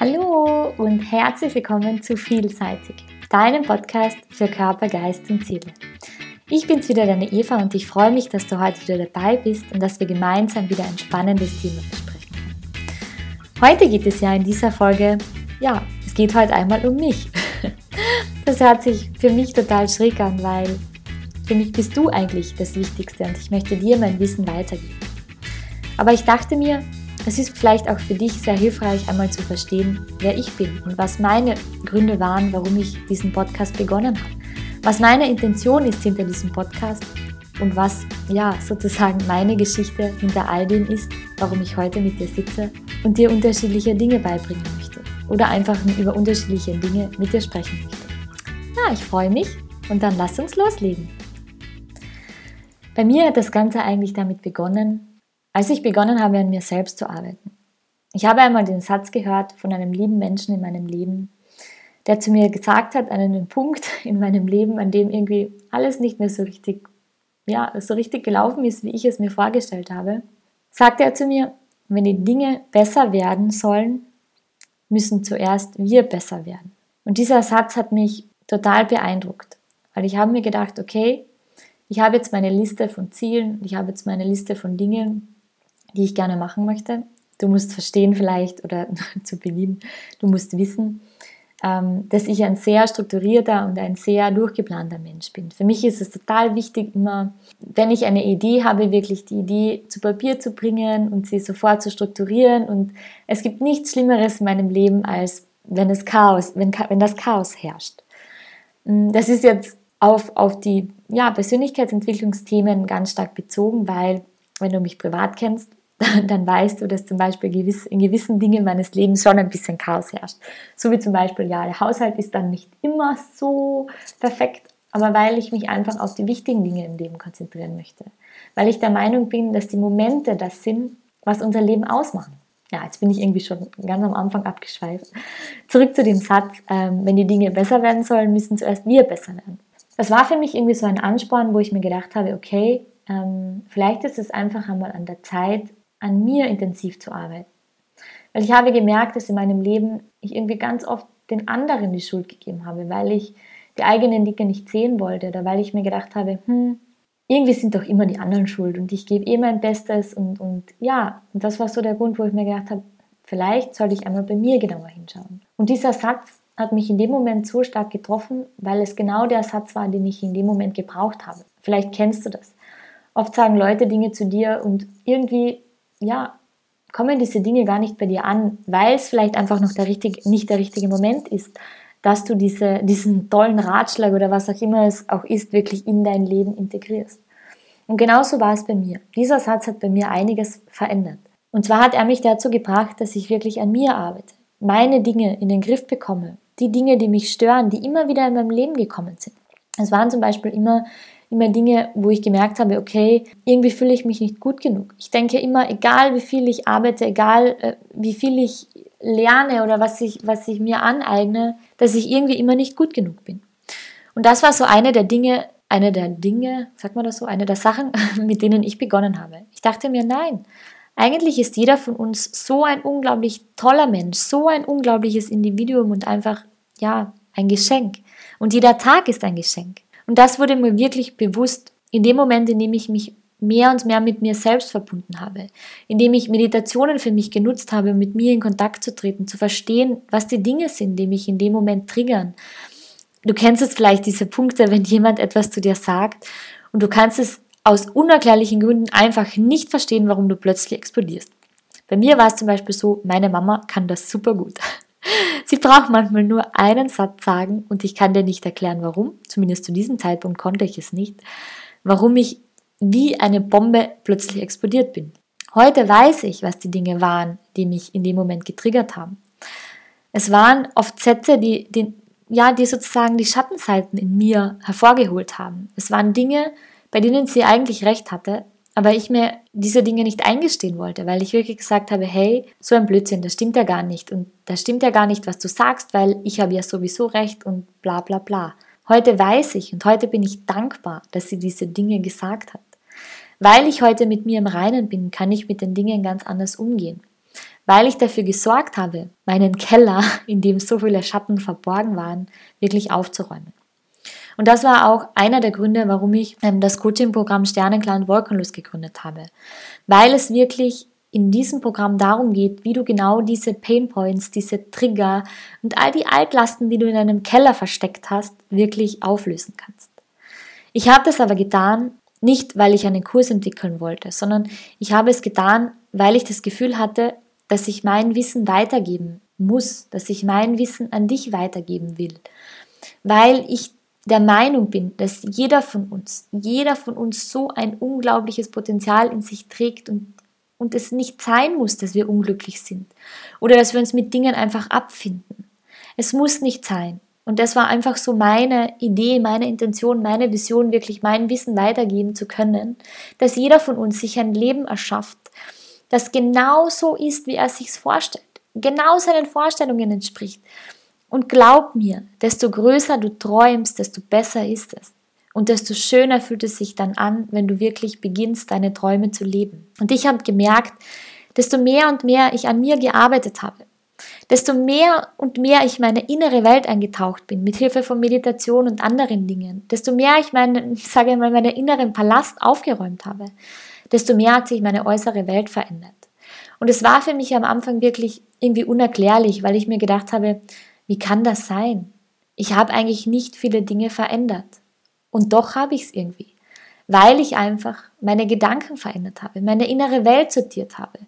Hallo und herzlich willkommen zu Vielseitig, deinem Podcast für Körper, Geist und Ziele. Ich bin's wieder, deine Eva, und ich freue mich, dass du heute wieder dabei bist und dass wir gemeinsam wieder ein spannendes Thema besprechen. Heute geht es ja in dieser Folge, ja, es geht heute einmal um mich. Das hört sich für mich total schräg an, weil für mich bist du eigentlich das Wichtigste und ich möchte dir mein Wissen weitergeben. Aber ich dachte mir, es ist vielleicht auch für dich sehr hilfreich, einmal zu verstehen, wer ich bin und was meine Gründe waren, warum ich diesen Podcast begonnen habe. Was meine Intention ist hinter diesem Podcast und was, ja, sozusagen meine Geschichte hinter all dem ist, warum ich heute mit dir sitze und dir unterschiedliche Dinge beibringen möchte oder einfach über unterschiedliche Dinge mit dir sprechen möchte. Ja, ich freue mich und dann lass uns loslegen. Bei mir hat das Ganze eigentlich damit begonnen, als ich begonnen habe, an mir selbst zu arbeiten. Ich habe einmal den Satz gehört von einem lieben Menschen in meinem Leben, der zu mir gesagt hat, an einem Punkt in meinem Leben, an dem irgendwie alles nicht mehr so richtig, ja, so richtig gelaufen ist, wie ich es mir vorgestellt habe, sagte er zu mir, wenn die Dinge besser werden sollen, müssen zuerst wir besser werden. Und dieser Satz hat mich total beeindruckt, weil ich habe mir gedacht, okay, ich habe jetzt meine Liste von Zielen, ich habe jetzt meine Liste von Dingen, die ich gerne machen möchte. Du musst verstehen vielleicht oder zu Beginn, du musst wissen, ähm, dass ich ein sehr strukturierter und ein sehr durchgeplanter Mensch bin. Für mich ist es total wichtig, immer, wenn ich eine Idee habe, wirklich die Idee zu Papier zu bringen und sie sofort zu strukturieren. Und es gibt nichts Schlimmeres in meinem Leben, als wenn, es Chaos, wenn, wenn das Chaos herrscht. Mm, das ist jetzt auf, auf die ja, Persönlichkeitsentwicklungsthemen ganz stark bezogen, weil, wenn du mich privat kennst, dann weißt du, dass zum Beispiel in gewissen Dingen meines Lebens schon ein bisschen Chaos herrscht. So wie zum Beispiel, ja, der Haushalt ist dann nicht immer so perfekt, aber weil ich mich einfach auf die wichtigen Dinge im Leben konzentrieren möchte. Weil ich der Meinung bin, dass die Momente das sind, was unser Leben ausmachen. Ja, jetzt bin ich irgendwie schon ganz am Anfang abgeschweift. Zurück zu dem Satz, ähm, wenn die Dinge besser werden sollen, müssen zuerst wir besser werden. Das war für mich irgendwie so ein Ansporn, wo ich mir gedacht habe, okay, ähm, vielleicht ist es einfach einmal an der Zeit, an mir intensiv zu arbeiten. Weil ich habe gemerkt, dass in meinem Leben ich irgendwie ganz oft den anderen die Schuld gegeben habe, weil ich die eigenen Dinge nicht sehen wollte oder weil ich mir gedacht habe, hm, irgendwie sind doch immer die anderen schuld und ich gebe eh mein Bestes und, und ja, und das war so der Grund, wo ich mir gedacht habe, vielleicht sollte ich einmal bei mir genauer hinschauen. Und dieser Satz hat mich in dem Moment so stark getroffen, weil es genau der Satz war, den ich in dem Moment gebraucht habe. Vielleicht kennst du das. Oft sagen Leute Dinge zu dir und irgendwie ja, kommen diese Dinge gar nicht bei dir an, weil es vielleicht einfach noch der richtige, nicht der richtige Moment ist, dass du diese, diesen tollen Ratschlag oder was auch immer es auch ist, wirklich in dein Leben integrierst. Und genauso war es bei mir. Dieser Satz hat bei mir einiges verändert. Und zwar hat er mich dazu gebracht, dass ich wirklich an mir arbeite, meine Dinge in den Griff bekomme, die Dinge, die mich stören, die immer wieder in meinem Leben gekommen sind. Es waren zum Beispiel immer immer Dinge, wo ich gemerkt habe, okay, irgendwie fühle ich mich nicht gut genug. Ich denke immer, egal wie viel ich arbeite, egal äh, wie viel ich lerne oder was ich, was ich mir aneigne, dass ich irgendwie immer nicht gut genug bin. Und das war so eine der Dinge, eine der Dinge, sagt man das so, eine der Sachen, mit denen ich begonnen habe. Ich dachte mir, nein, eigentlich ist jeder von uns so ein unglaublich toller Mensch, so ein unglaubliches Individuum und einfach, ja, ein Geschenk. Und jeder Tag ist ein Geschenk. Und das wurde mir wirklich bewusst in dem Moment, in dem ich mich mehr und mehr mit mir selbst verbunden habe, indem ich Meditationen für mich genutzt habe, um mit mir in Kontakt zu treten, zu verstehen, was die Dinge sind, die mich in dem Moment triggern. Du kennst es vielleicht, diese Punkte, wenn jemand etwas zu dir sagt und du kannst es aus unerklärlichen Gründen einfach nicht verstehen, warum du plötzlich explodierst. Bei mir war es zum Beispiel so, meine Mama kann das super gut. Sie braucht manchmal nur einen Satz sagen und ich kann dir nicht erklären, warum. Zumindest zu diesem Zeitpunkt konnte ich es nicht. Warum ich wie eine Bombe plötzlich explodiert bin. Heute weiß ich, was die Dinge waren, die mich in dem Moment getriggert haben. Es waren oft Sätze, die, die, ja, die sozusagen die Schattenseiten in mir hervorgeholt haben. Es waren Dinge, bei denen sie eigentlich recht hatte, aber ich mir diese Dinge nicht eingestehen wollte, weil ich wirklich gesagt habe, hey, so ein Blödsinn, das stimmt ja gar nicht und das stimmt ja gar nicht, was du sagst, weil ich habe ja sowieso recht und bla bla bla. Heute weiß ich und heute bin ich dankbar, dass sie diese Dinge gesagt hat. Weil ich heute mit mir im Reinen bin, kann ich mit den Dingen ganz anders umgehen. weil ich dafür gesorgt habe, meinen Keller, in dem so viele Schatten verborgen waren, wirklich aufzuräumen. Und das war auch einer der Gründe, warum ich ähm, das Coaching-Programm Sternenklar und Wolkenlos gegründet habe. Weil es wirklich in diesem Programm darum geht, wie du genau diese Pain Points, diese Trigger und all die Altlasten, die du in deinem Keller versteckt hast, wirklich auflösen kannst. Ich habe das aber getan, nicht weil ich einen Kurs entwickeln wollte, sondern ich habe es getan, weil ich das Gefühl hatte, dass ich mein Wissen weitergeben muss, dass ich mein Wissen an dich weitergeben will, weil ich der Meinung bin, dass jeder von uns, jeder von uns so ein unglaubliches Potenzial in sich trägt und und es nicht sein muss, dass wir unglücklich sind oder dass wir uns mit Dingen einfach abfinden. Es muss nicht sein. Und das war einfach so meine Idee, meine Intention, meine Vision, wirklich mein Wissen weitergeben zu können, dass jeder von uns sich ein Leben erschafft, das genau so ist, wie er sich vorstellt, genau seinen Vorstellungen entspricht. Und glaub mir, desto größer du träumst, desto besser ist es. Und desto schöner fühlt es sich dann an, wenn du wirklich beginnst, deine Träume zu leben. Und ich habe gemerkt, desto mehr und mehr ich an mir gearbeitet habe, desto mehr und mehr ich meine innere Welt eingetaucht bin, mit Hilfe von Meditation und anderen Dingen, desto mehr ich meinen, sage mal, meinen inneren Palast aufgeräumt habe, desto mehr hat sich meine äußere Welt verändert. Und es war für mich am Anfang wirklich irgendwie unerklärlich, weil ich mir gedacht habe, wie kann das sein? Ich habe eigentlich nicht viele Dinge verändert. Und doch habe ich es irgendwie, weil ich einfach meine Gedanken verändert habe, meine innere Welt sortiert habe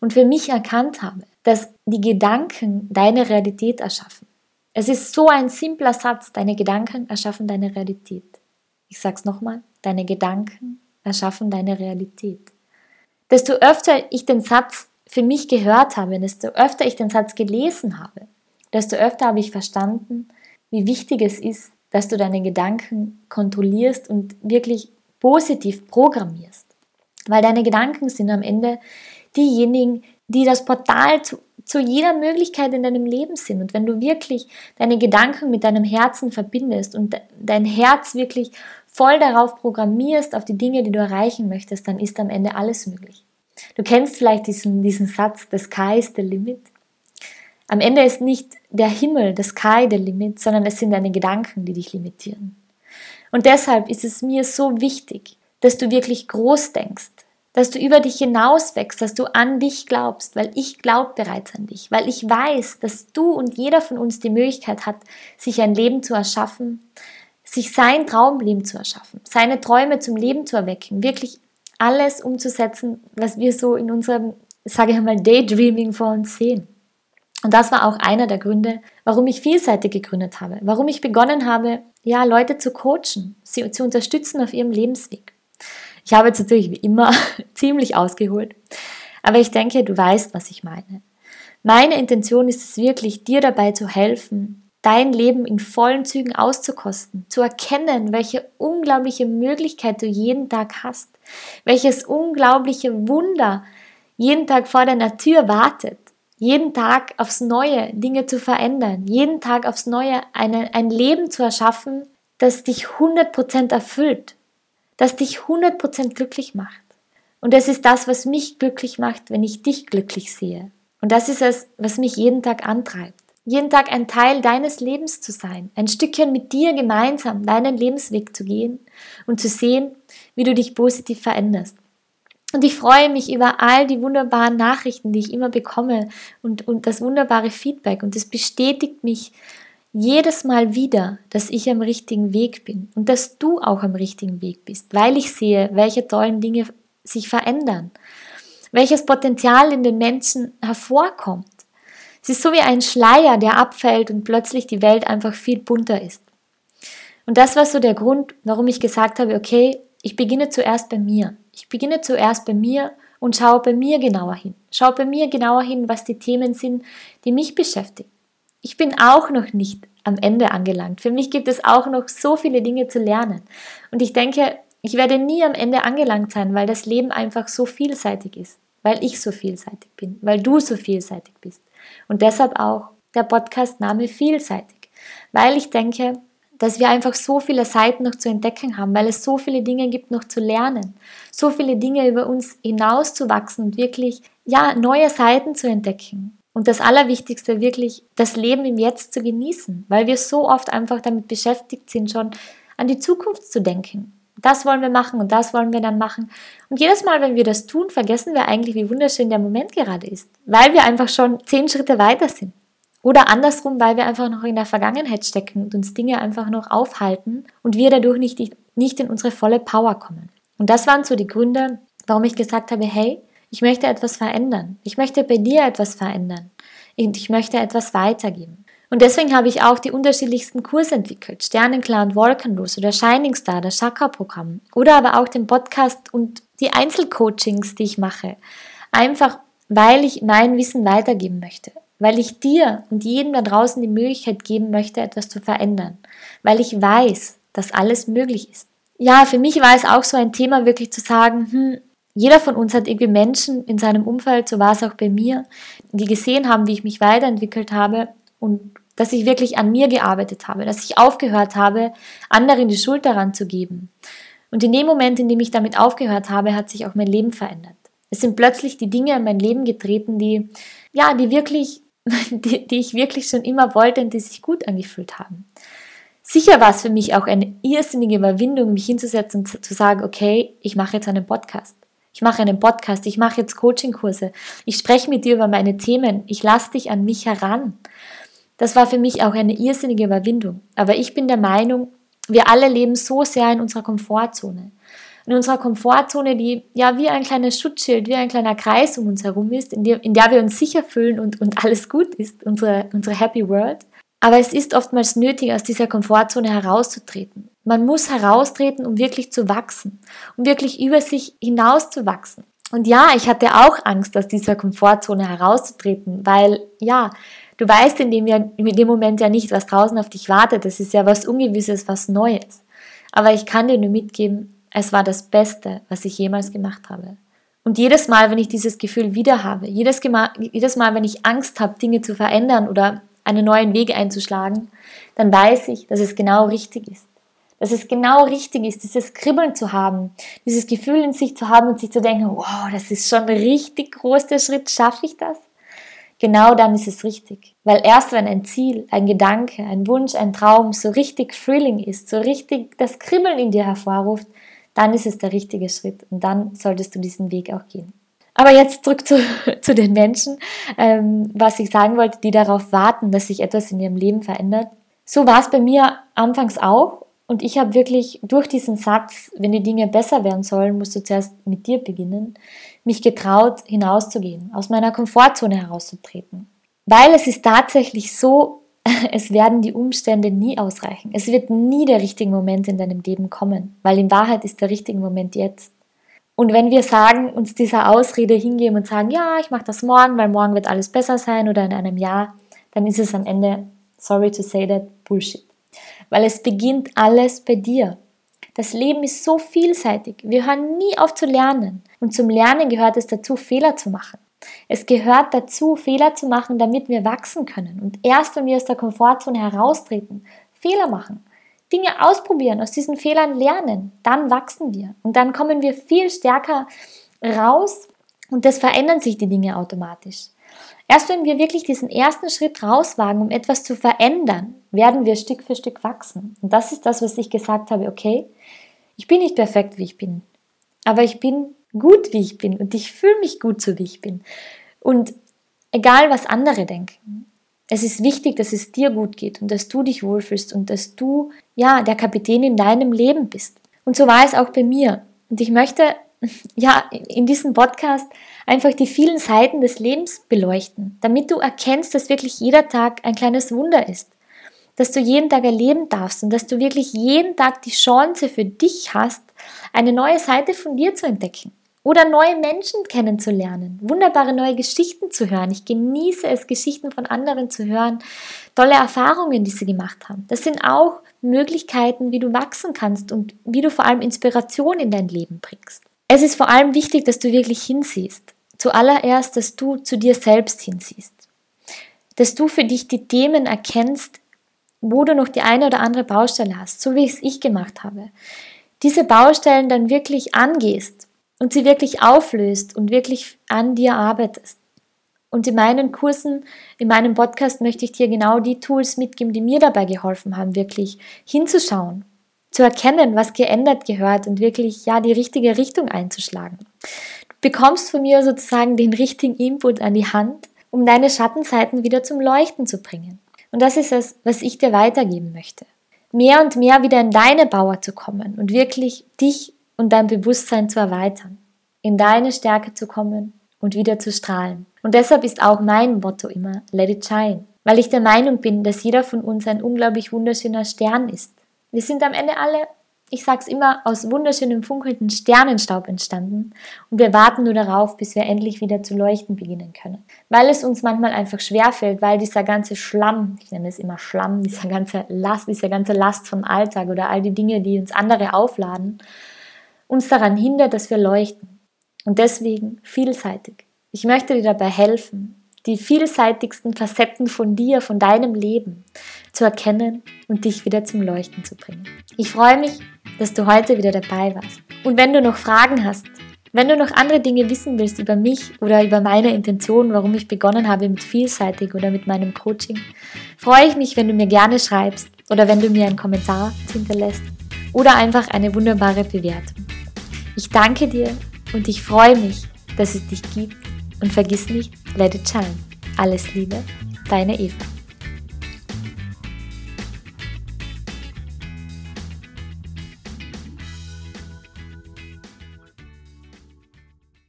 und für mich erkannt habe, dass die Gedanken deine Realität erschaffen. Es ist so ein simpler Satz, deine Gedanken erschaffen deine Realität. Ich sage es nochmal, deine Gedanken erschaffen deine Realität. Desto öfter ich den Satz für mich gehört habe, desto öfter ich den Satz gelesen habe, desto öfter habe ich verstanden, wie wichtig es ist, dass du deine Gedanken kontrollierst und wirklich positiv programmierst. Weil deine Gedanken sind am Ende diejenigen, die das Portal zu, zu jeder Möglichkeit in deinem Leben sind. Und wenn du wirklich deine Gedanken mit deinem Herzen verbindest und dein Herz wirklich voll darauf programmierst, auf die Dinge, die du erreichen möchtest, dann ist am Ende alles möglich. Du kennst vielleicht diesen, diesen Satz, the sky is the limit. Am Ende ist nicht der Himmel, das Sky der Limit, sondern es sind deine Gedanken, die dich limitieren. Und deshalb ist es mir so wichtig, dass du wirklich groß denkst, dass du über dich hinaus wächst, dass du an dich glaubst, weil ich glaube bereits an dich, weil ich weiß, dass du und jeder von uns die Möglichkeit hat, sich ein Leben zu erschaffen, sich sein Traumleben zu erschaffen, seine Träume zum Leben zu erwecken, wirklich alles umzusetzen, was wir so in unserem, sage ich mal, Daydreaming vor uns sehen. Und das war auch einer der Gründe, warum ich vielseitig gegründet habe, warum ich begonnen habe, ja, Leute zu coachen, sie zu unterstützen auf ihrem Lebensweg. Ich habe jetzt natürlich wie immer ziemlich ausgeholt, aber ich denke, du weißt, was ich meine. Meine Intention ist es wirklich, dir dabei zu helfen, dein Leben in vollen Zügen auszukosten, zu erkennen, welche unglaubliche Möglichkeit du jeden Tag hast, welches unglaubliche Wunder jeden Tag vor deiner Tür wartet jeden Tag aufs Neue Dinge zu verändern, jeden Tag aufs Neue eine, ein Leben zu erschaffen, das dich 100% erfüllt, das dich 100% glücklich macht. Und das ist das, was mich glücklich macht, wenn ich dich glücklich sehe. Und das ist es, was mich jeden Tag antreibt. Jeden Tag ein Teil deines Lebens zu sein, ein Stückchen mit dir gemeinsam deinen Lebensweg zu gehen und zu sehen, wie du dich positiv veränderst. Und ich freue mich über all die wunderbaren Nachrichten, die ich immer bekomme und, und das wunderbare Feedback. Und es bestätigt mich jedes Mal wieder, dass ich am richtigen Weg bin und dass du auch am richtigen Weg bist, weil ich sehe, welche tollen Dinge sich verändern, welches Potenzial in den Menschen hervorkommt. Es ist so wie ein Schleier, der abfällt und plötzlich die Welt einfach viel bunter ist. Und das war so der Grund, warum ich gesagt habe, okay, ich beginne zuerst bei mir. Ich beginne zuerst bei mir und schaue bei mir genauer hin. Schaue bei mir genauer hin, was die Themen sind, die mich beschäftigen. Ich bin auch noch nicht am Ende angelangt. Für mich gibt es auch noch so viele Dinge zu lernen. Und ich denke, ich werde nie am Ende angelangt sein, weil das Leben einfach so vielseitig ist. Weil ich so vielseitig bin, weil du so vielseitig bist. Und deshalb auch der Podcast-Name vielseitig. Weil ich denke, dass wir einfach so viele Seiten noch zu entdecken haben, weil es so viele Dinge gibt noch zu lernen, so viele Dinge über uns hinauszuwachsen und wirklich ja, neue Seiten zu entdecken. Und das Allerwichtigste wirklich, das Leben im Jetzt zu genießen, weil wir so oft einfach damit beschäftigt sind, schon an die Zukunft zu denken. Das wollen wir machen und das wollen wir dann machen. Und jedes Mal, wenn wir das tun, vergessen wir eigentlich, wie wunderschön der Moment gerade ist, weil wir einfach schon zehn Schritte weiter sind. Oder andersrum, weil wir einfach noch in der Vergangenheit stecken und uns Dinge einfach noch aufhalten und wir dadurch nicht, nicht in unsere volle Power kommen. Und das waren so die Gründe, warum ich gesagt habe, hey, ich möchte etwas verändern. Ich möchte bei dir etwas verändern. Und ich möchte etwas weitergeben. Und deswegen habe ich auch die unterschiedlichsten Kurse entwickelt. Sternenklar und Wolkenlos oder Shining Star, das Chakra-Programm. Oder aber auch den Podcast und die Einzelcoachings, die ich mache. Einfach, weil ich mein Wissen weitergeben möchte. Weil ich dir und jedem da draußen die Möglichkeit geben möchte, etwas zu verändern. Weil ich weiß, dass alles möglich ist. Ja, für mich war es auch so ein Thema, wirklich zu sagen, hm, jeder von uns hat irgendwie Menschen in seinem Umfeld, so war es auch bei mir, die gesehen haben, wie ich mich weiterentwickelt habe und dass ich wirklich an mir gearbeitet habe, dass ich aufgehört habe, anderen die Schuld daran zu geben. Und in dem Moment, in dem ich damit aufgehört habe, hat sich auch mein Leben verändert. Es sind plötzlich die Dinge in mein Leben getreten, die, ja, die wirklich, die, die ich wirklich schon immer wollte und die sich gut angefühlt haben. Sicher war es für mich auch eine irrsinnige Überwindung, mich hinzusetzen und zu sagen, okay, ich mache jetzt einen Podcast. Ich mache einen Podcast, ich mache jetzt Coachingkurse, ich spreche mit dir über meine Themen, ich lasse dich an mich heran. Das war für mich auch eine irrsinnige Überwindung. Aber ich bin der Meinung, wir alle leben so sehr in unserer Komfortzone. In unserer Komfortzone, die ja wie ein kleines Schutzschild, wie ein kleiner Kreis um uns herum ist, in der, in der wir uns sicher fühlen und, und alles gut ist, unsere, unsere Happy World. Aber es ist oftmals nötig, aus dieser Komfortzone herauszutreten. Man muss heraustreten, um wirklich zu wachsen, um wirklich über sich hinaus zu wachsen. Und ja, ich hatte auch Angst, aus dieser Komfortzone herauszutreten, weil ja, du weißt in dem, in dem Moment ja nicht, was draußen auf dich wartet. Das ist ja was Ungewisses, was Neues. Aber ich kann dir nur mitgeben, es war das Beste, was ich jemals gemacht habe. Und jedes Mal, wenn ich dieses Gefühl wieder habe, jedes, jedes Mal, wenn ich Angst habe, Dinge zu verändern oder einen neuen Weg einzuschlagen, dann weiß ich, dass es genau richtig ist. Dass es genau richtig ist, dieses Kribbeln zu haben, dieses Gefühl in sich zu haben und sich zu denken, wow, das ist schon richtig großer Schritt, schaffe ich das? Genau dann ist es richtig. Weil erst wenn ein Ziel, ein Gedanke, ein Wunsch, ein Traum so richtig Thrilling ist, so richtig das Kribbeln in dir hervorruft, dann ist es der richtige Schritt und dann solltest du diesen Weg auch gehen. Aber jetzt zurück zu, zu den Menschen, ähm, was ich sagen wollte, die darauf warten, dass sich etwas in ihrem Leben verändert. So war es bei mir anfangs auch. Und ich habe wirklich durch diesen Satz, wenn die Dinge besser werden sollen, musst du zuerst mit dir beginnen, mich getraut, hinauszugehen, aus meiner Komfortzone herauszutreten. Weil es ist tatsächlich so, es werden die Umstände nie ausreichen. Es wird nie der richtige Moment in deinem Leben kommen, weil in Wahrheit ist der richtige Moment jetzt. Und wenn wir sagen, uns dieser Ausrede hingeben und sagen, ja, ich mache das morgen, weil morgen wird alles besser sein oder in einem Jahr, dann ist es am Ende, sorry to say that, Bullshit. Weil es beginnt alles bei dir. Das Leben ist so vielseitig. Wir hören nie auf zu lernen. Und zum Lernen gehört es dazu, Fehler zu machen. Es gehört dazu, Fehler zu machen, damit wir wachsen können. Und erst wenn wir aus der Komfortzone heraustreten, Fehler machen, Dinge ausprobieren, aus diesen Fehlern lernen, dann wachsen wir und dann kommen wir viel stärker raus und das verändern sich die Dinge automatisch. Erst wenn wir wirklich diesen ersten Schritt rauswagen, um etwas zu verändern, werden wir Stück für Stück wachsen. Und das ist das, was ich gesagt habe, okay, ich bin nicht perfekt, wie ich bin, aber ich bin gut, wie ich bin und ich fühle mich gut so, wie ich bin. Und egal, was andere denken, es ist wichtig, dass es dir gut geht und dass du dich wohlfühlst und dass du, ja, der Kapitän in deinem Leben bist. Und so war es auch bei mir. Und ich möchte, ja, in diesem Podcast einfach die vielen Seiten des Lebens beleuchten, damit du erkennst, dass wirklich jeder Tag ein kleines Wunder ist. Dass du jeden Tag erleben darfst und dass du wirklich jeden Tag die Chance für dich hast, eine neue Seite von dir zu entdecken. Oder neue Menschen kennenzulernen, wunderbare neue Geschichten zu hören. Ich genieße es, Geschichten von anderen zu hören, tolle Erfahrungen, die sie gemacht haben. Das sind auch Möglichkeiten, wie du wachsen kannst und wie du vor allem Inspiration in dein Leben bringst. Es ist vor allem wichtig, dass du wirklich hinsiehst. Zuallererst, dass du zu dir selbst hinsiehst. Dass du für dich die Themen erkennst, wo du noch die eine oder andere Baustelle hast, so wie es ich gemacht habe. Diese Baustellen dann wirklich angehst und sie wirklich auflöst und wirklich an dir arbeitest. Und in meinen Kursen, in meinem Podcast möchte ich dir genau die Tools mitgeben, die mir dabei geholfen haben, wirklich hinzuschauen, zu erkennen, was geändert gehört und wirklich ja die richtige Richtung einzuschlagen. Du bekommst von mir sozusagen den richtigen Input an die Hand, um deine Schattenseiten wieder zum Leuchten zu bringen. Und das ist es, was ich dir weitergeben möchte. Mehr und mehr wieder in deine Bauer zu kommen und wirklich dich und dein Bewusstsein zu erweitern, in deine Stärke zu kommen und wieder zu strahlen. Und deshalb ist auch mein Motto immer Let it shine, weil ich der Meinung bin, dass jeder von uns ein unglaublich wunderschöner Stern ist wir sind am Ende alle, ich sag's immer, aus wunderschönem funkelnden Sternenstaub entstanden und wir warten nur darauf, bis wir endlich wieder zu leuchten beginnen können. Weil es uns manchmal einfach schwerfällt, weil dieser ganze Schlamm, ich nenne es immer Schlamm, dieser ganze Last, diese ganze Last vom Alltag oder all die Dinge, die uns andere aufladen, uns daran hindert, dass wir leuchten. Und deswegen vielseitig. Ich möchte dir dabei helfen, die vielseitigsten Facetten von dir, von deinem Leben zu erkennen und dich wieder zum Leuchten zu bringen. Ich freue mich, dass du heute wieder dabei warst. Und wenn du noch Fragen hast, wenn du noch andere Dinge wissen willst über mich oder über meine Intention, warum ich begonnen habe mit vielseitig oder mit meinem Coaching, freue ich mich, wenn du mir gerne schreibst oder wenn du mir einen Kommentar hinterlässt oder einfach eine wunderbare Bewertung. Ich danke dir und ich freue mich, dass es dich gibt und vergiss nicht, let it shine. Alles Liebe, deine Eva.